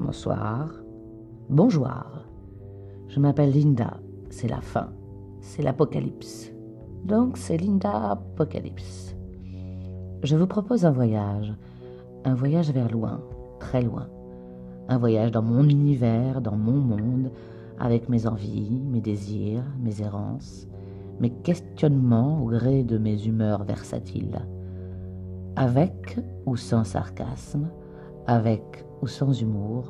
Bonsoir, bonjour. Je m'appelle Linda, c'est la fin, c'est l'apocalypse. Donc c'est Linda Apocalypse. Je vous propose un voyage, un voyage vers loin, très loin. Un voyage dans mon univers, dans mon monde, avec mes envies, mes désirs, mes errances, mes questionnements au gré de mes humeurs versatiles. Avec ou sans sarcasme, avec ou sans humour,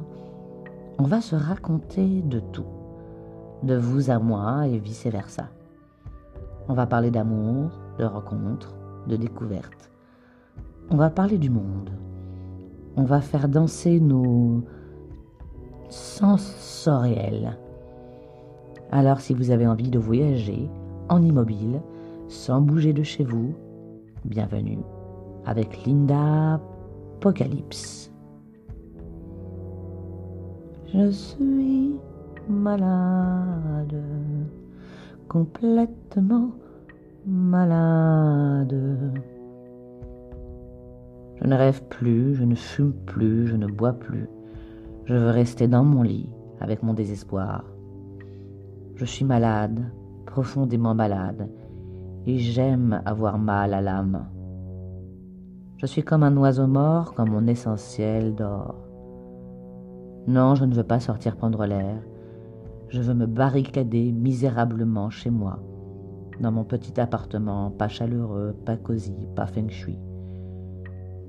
on va se raconter de tout, de vous à moi et vice-versa. On va parler d'amour, de rencontres, de découvertes. On va parler du monde. On va faire danser nos sensoriels. Alors si vous avez envie de voyager en immobile, sans bouger de chez vous, bienvenue avec Linda Apocalypse. Je suis malade, complètement malade. Je ne rêve plus, je ne fume plus, je ne bois plus. Je veux rester dans mon lit avec mon désespoir. Je suis malade, profondément malade, et j'aime avoir mal à l'âme. Je suis comme un oiseau mort quand mon essentiel dort. Non, je ne veux pas sortir prendre l'air. Je veux me barricader misérablement chez moi, dans mon petit appartement, pas chaleureux, pas cosy, pas feng shui.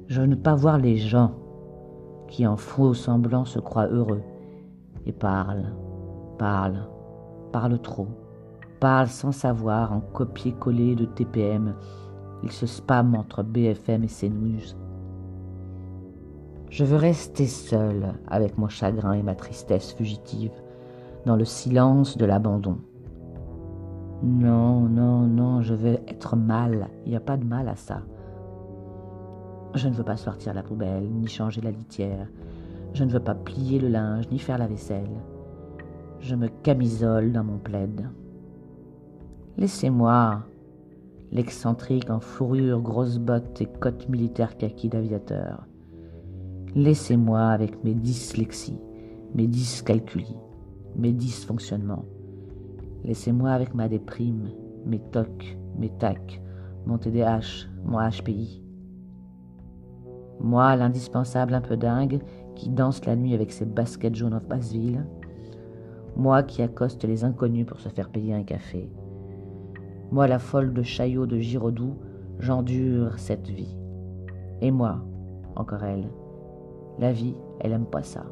Je ne veux pas voir les gens qui en faux semblant se croient heureux et parlent, parlent, parlent trop, parlent sans savoir en copier-coller de TPM. Ils se spamment entre BFM et CNews. Je veux rester seul avec mon chagrin et ma tristesse fugitive, dans le silence de l'abandon. Non, non, non, je veux être mal. Il n'y a pas de mal à ça. Je ne veux pas sortir la poubelle, ni changer la litière. Je ne veux pas plier le linge, ni faire la vaisselle. Je me camisole dans mon plaid. Laissez-moi, l'excentrique en fourrure, grosses bottes et cotte militaire kaki d'aviateur. Laissez-moi avec mes dyslexies, mes dyscalculies, mes dysfonctionnements. Laissez-moi avec ma déprime, mes tocs, mes tacs, mon TDAH, mon HPI. Moi, l'indispensable un peu dingue, qui danse la nuit avec ses baskets jaunes of Basseville. Moi qui accoste les inconnus pour se faire payer un café. Moi, la folle de Chaillot de Giraudoux, j'endure cette vie. Et moi, encore elle, la vie, elle aime pas ça.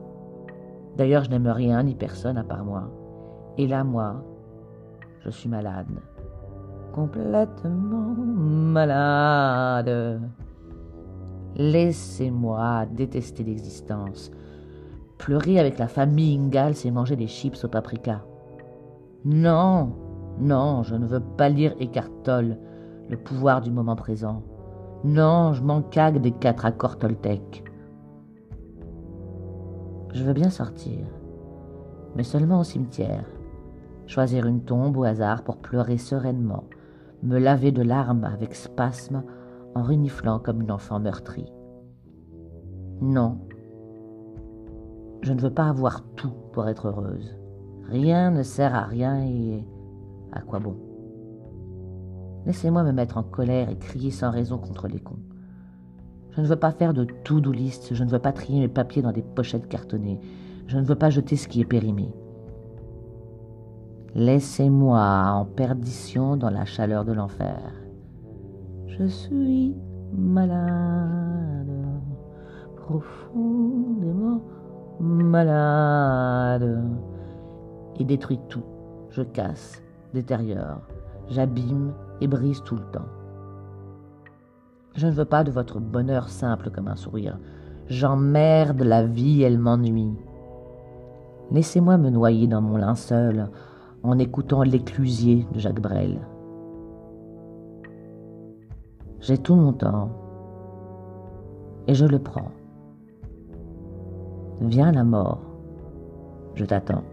D'ailleurs, je n'aime rien ni personne à part moi. Et là, moi, je suis malade. Complètement malade. Laissez-moi détester l'existence. Pleurer avec la famille Ingalls et manger des chips au paprika. Non, non, je ne veux pas lire Eckhart Tolle, le pouvoir du moment présent. Non, je m'en cague des quatre accords Toltec. Je veux bien sortir, mais seulement au cimetière. Choisir une tombe au hasard pour pleurer sereinement, me laver de larmes avec spasme en reniflant comme une enfant meurtrie. Non, je ne veux pas avoir tout pour être heureuse. Rien ne sert à rien et à quoi bon? Laissez-moi me mettre en colère et crier sans raison contre les cons. Je ne veux pas faire de to-do list, je ne veux pas trier mes papiers dans des pochettes cartonnées, je ne veux pas jeter ce qui est périmé. Laissez-moi en perdition dans la chaleur de l'enfer. Je suis malade, profondément malade, et détruis tout. Je casse, détériore, j'abîme et brise tout le temps. Je ne veux pas de votre bonheur simple comme un sourire. J'emmerde la vie, elle m'ennuie. Laissez-moi me noyer dans mon linceul en écoutant l'éclusier de Jacques Brel. J'ai tout mon temps et je le prends. Viens la mort, je t'attends.